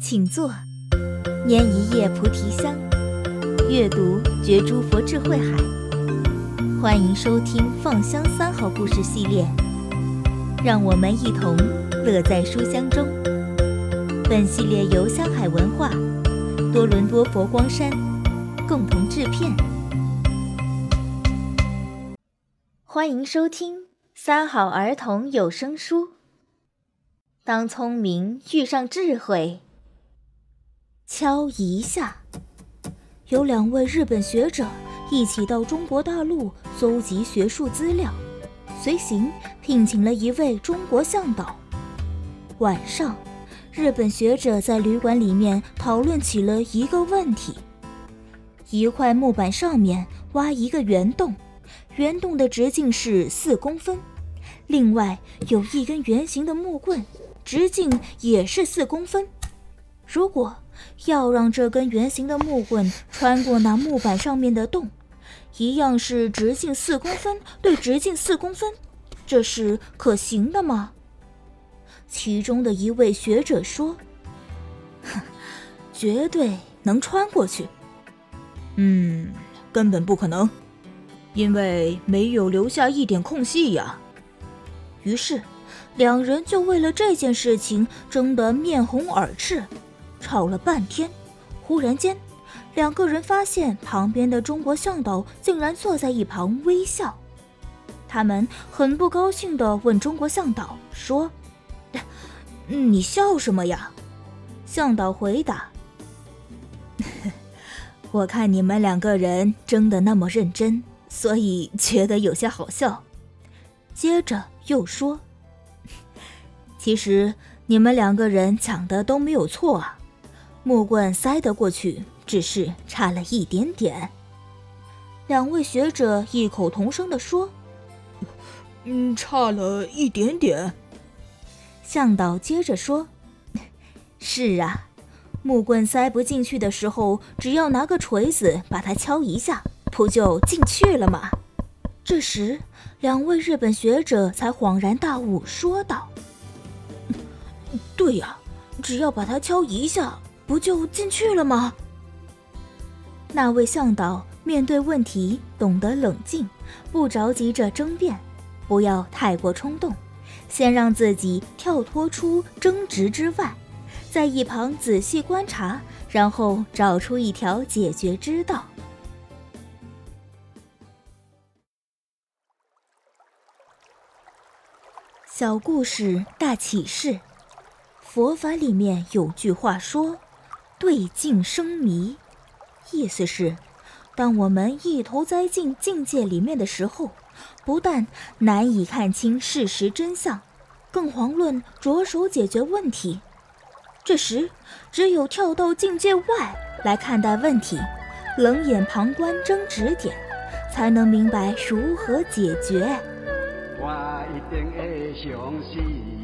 请坐，拈一叶菩提香，阅读觉诸佛智慧海。欢迎收听《放香三好故事》系列，让我们一同乐在书香中。本系列由香海文化、多伦多佛光山共同制片。欢迎收听《三好儿童有声书》。当聪明遇上智慧。敲一下，有两位日本学者一起到中国大陆搜集学术资料，随行聘请了一位中国向导。晚上，日本学者在旅馆里面讨论起了一个问题：一块木板上面挖一个圆洞，圆洞的直径是四公分；另外有一根圆形的木棍，直径也是四公分。如果要让这根圆形的木棍穿过那木板上面的洞，一样是直径四公分对直径四公分，这是可行的吗？其中的一位学者说：“哼，绝对能穿过去。嗯，根本不可能，因为没有留下一点空隙呀。”于是，两人就为了这件事情争得面红耳赤。吵了半天，忽然间，两个人发现旁边的中国向导竟然坐在一旁微笑。他们很不高兴地问中国向导说：“你笑什么呀？”向导回答：“我看你们两个人争得那么认真，所以觉得有些好笑。”接着又说：“其实你们两个人讲的都没有错啊。”木棍塞得过去，只是差了一点点。两位学者异口同声地说：“嗯，差了一点点。”向导接着说：“ 是啊，木棍塞不进去的时候，只要拿个锤子把它敲一下，不就进去了吗？”这时，两位日本学者才恍然大悟，说道：“对呀，只要把它敲一下。”不就进去了吗？那位向导面对问题懂得冷静，不着急着争辩，不要太过冲动，先让自己跳脱出争执之外，在一旁仔细观察，然后找出一条解决之道。小故事大启示，佛法里面有句话说。对境生迷，意思是，当我们一头栽进境界里面的时候，不但难以看清事实真相，更遑论着手解决问题。这时，只有跳到境界外来看待问题，冷眼旁观争执点，才能明白如何解决。我一定会相信